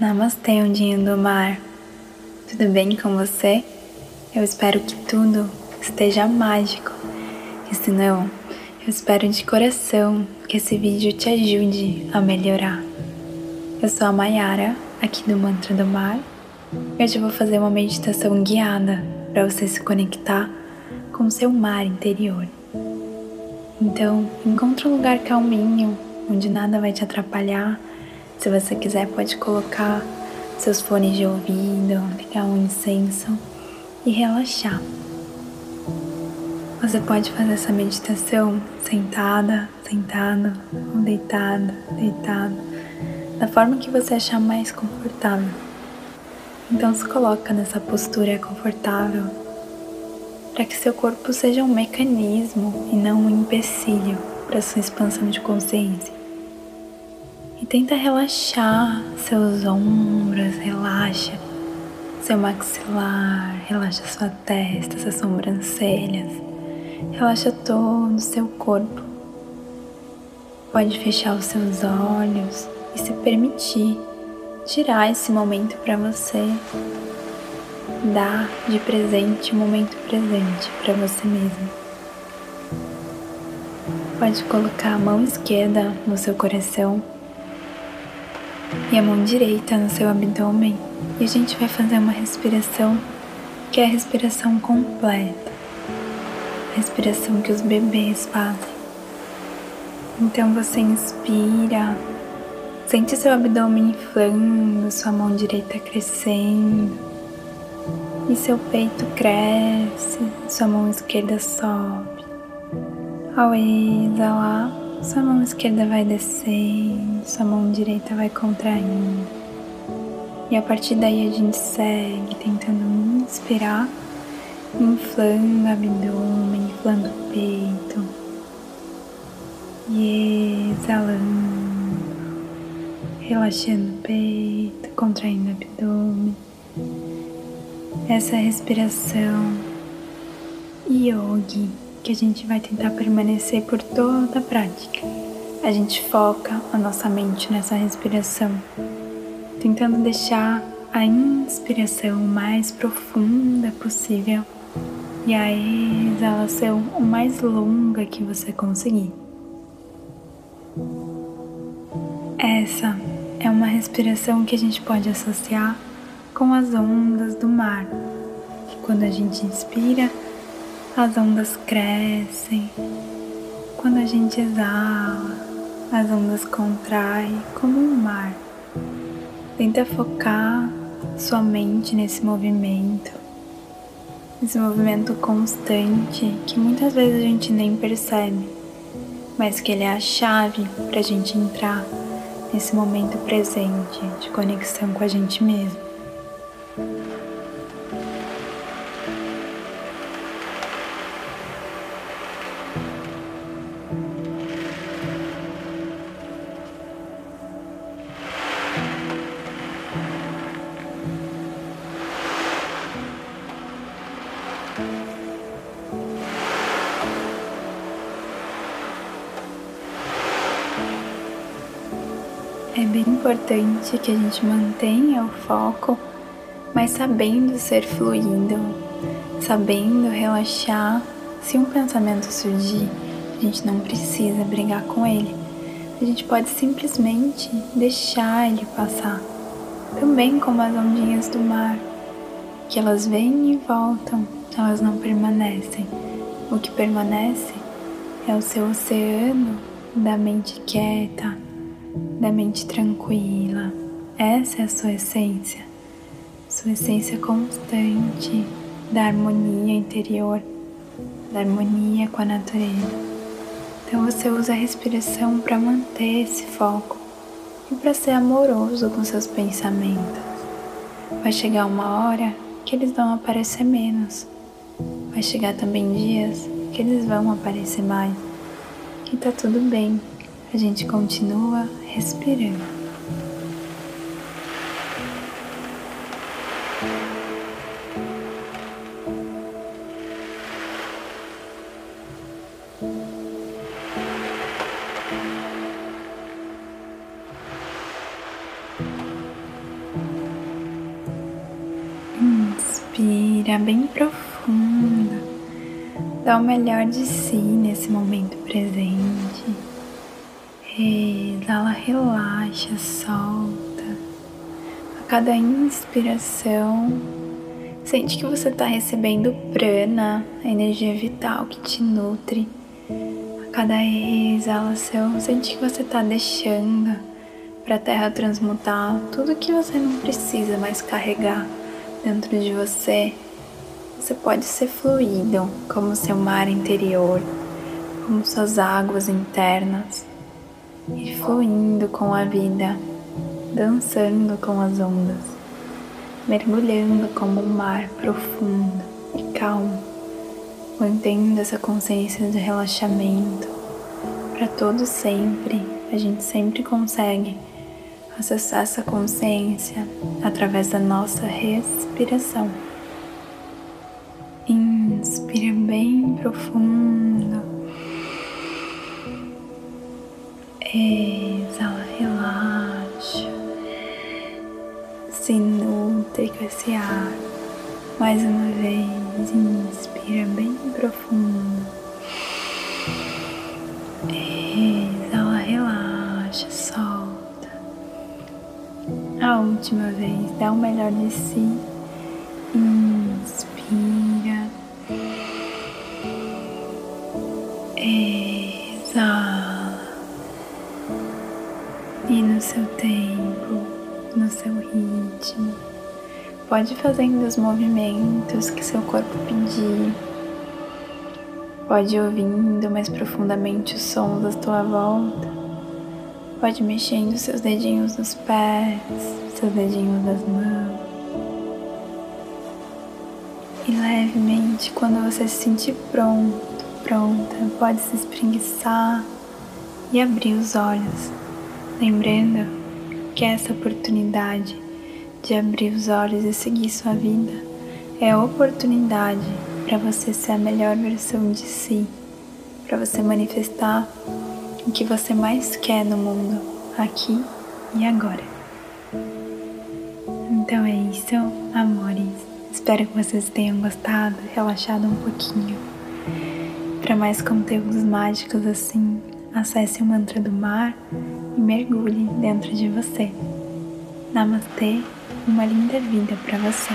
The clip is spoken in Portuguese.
Namastê, ondinho do mar. Tudo bem com você? Eu espero que tudo esteja mágico. E se não, eu espero de coração que esse vídeo te ajude a melhorar. Eu sou a Mayara, aqui do Mantra do Mar. Hoje eu vou fazer uma meditação guiada para você se conectar com o seu mar interior. Então, encontre um lugar calminho, onde nada vai te atrapalhar. Se você quiser, pode colocar seus fones de ouvido, ligar um incenso e relaxar. Você pode fazer essa meditação sentada, sentado, ou deitado, deitado, da forma que você achar mais confortável. Então se coloca nessa postura confortável para que seu corpo seja um mecanismo e não um empecilho para sua expansão de consciência. E tenta relaxar seus ombros, relaxa seu maxilar, relaxa sua testa, suas sobrancelhas, relaxa todo o seu corpo. Pode fechar os seus olhos e se permitir tirar esse momento para você Dá de presente o momento presente para você mesmo. Pode colocar a mão esquerda no seu coração e a mão direita no seu abdômen e a gente vai fazer uma respiração que é a respiração completa, a respiração que os bebês fazem. Então você inspira, sente seu abdômen inflando, sua mão direita crescendo e seu peito cresce, sua mão esquerda sobe. Ao exalar, sua mão esquerda vai descendo, sua mão direita vai contraindo. E a partir daí a gente segue tentando inspirar, inflando o abdômen, inflando o peito. E exalando, relaxando o peito, contraindo o abdômen essa respiração yogi que a gente vai tentar permanecer por toda a prática. A gente foca a nossa mente nessa respiração, tentando deixar a inspiração o mais profunda possível e a exalação o mais longa que você conseguir. Essa é uma respiração que a gente pode associar com as ondas do mar. Quando a gente inspira, as ondas crescem. Quando a gente exala, as ondas contraem como um mar. Tenta focar sua mente nesse movimento, esse movimento constante que muitas vezes a gente nem percebe, mas que ele é a chave para a gente entrar nesse momento presente de conexão com a gente mesmo. É bem importante que a gente mantenha o foco mas sabendo ser fluindo, sabendo relaxar. Se um pensamento surgir, a gente não precisa brigar com ele. A gente pode simplesmente deixar ele passar, também como as ondinhas do mar, que elas vêm e voltam, elas não permanecem. O que permanece é o seu oceano da mente quieta, da mente tranquila. Essa é a sua essência sua essência constante da harmonia interior, da harmonia com a natureza. Então você usa a respiração para manter esse foco e para ser amoroso com seus pensamentos. Vai chegar uma hora que eles vão aparecer menos. Vai chegar também dias que eles vão aparecer mais. E tá tudo bem a gente continua respirando. Inspira bem profunda, dá o melhor de si nesse momento presente. Exala, relaxa, solta. A cada inspiração, sente que você está recebendo prana, a energia vital que te nutre. A cada exalação, sente que você está deixando para a terra transmutar tudo que você não precisa mais carregar dentro de você. Você pode ser fluido como seu mar interior, como suas águas internas, e fluindo com a vida, dançando com as ondas, mergulhando como um mar profundo e calmo, mantendo essa consciência de relaxamento para todo sempre. A gente sempre consegue acessar essa consciência através da nossa respiração. Inspira bem profundo. Exala, relaxa. Se nutre com esse ar. Mais uma vez, inspira bem profundo. Exala, relaxa, solta. A última vez, dá o melhor de si. Inspira. E no seu tempo, no seu ritmo, pode fazendo os movimentos que seu corpo pedir. Pode ouvindo mais profundamente os sons da tua volta. Pode mexendo seus dedinhos nos pés, seus dedinhos das mãos. E levemente, quando você se sentir pronto, pronta, pode se espreguiçar e abrir os olhos, lembrando que essa oportunidade de abrir os olhos e seguir sua vida é a oportunidade para você ser a melhor versão de si, para você manifestar o que você mais quer no mundo, aqui e agora. Então é isso, amores. Espero que vocês tenham gostado, relaxado um pouquinho. Para mais conteúdos mágicos assim, acesse o mantra do mar e mergulhe dentro de você. Namastê, uma linda vida para você.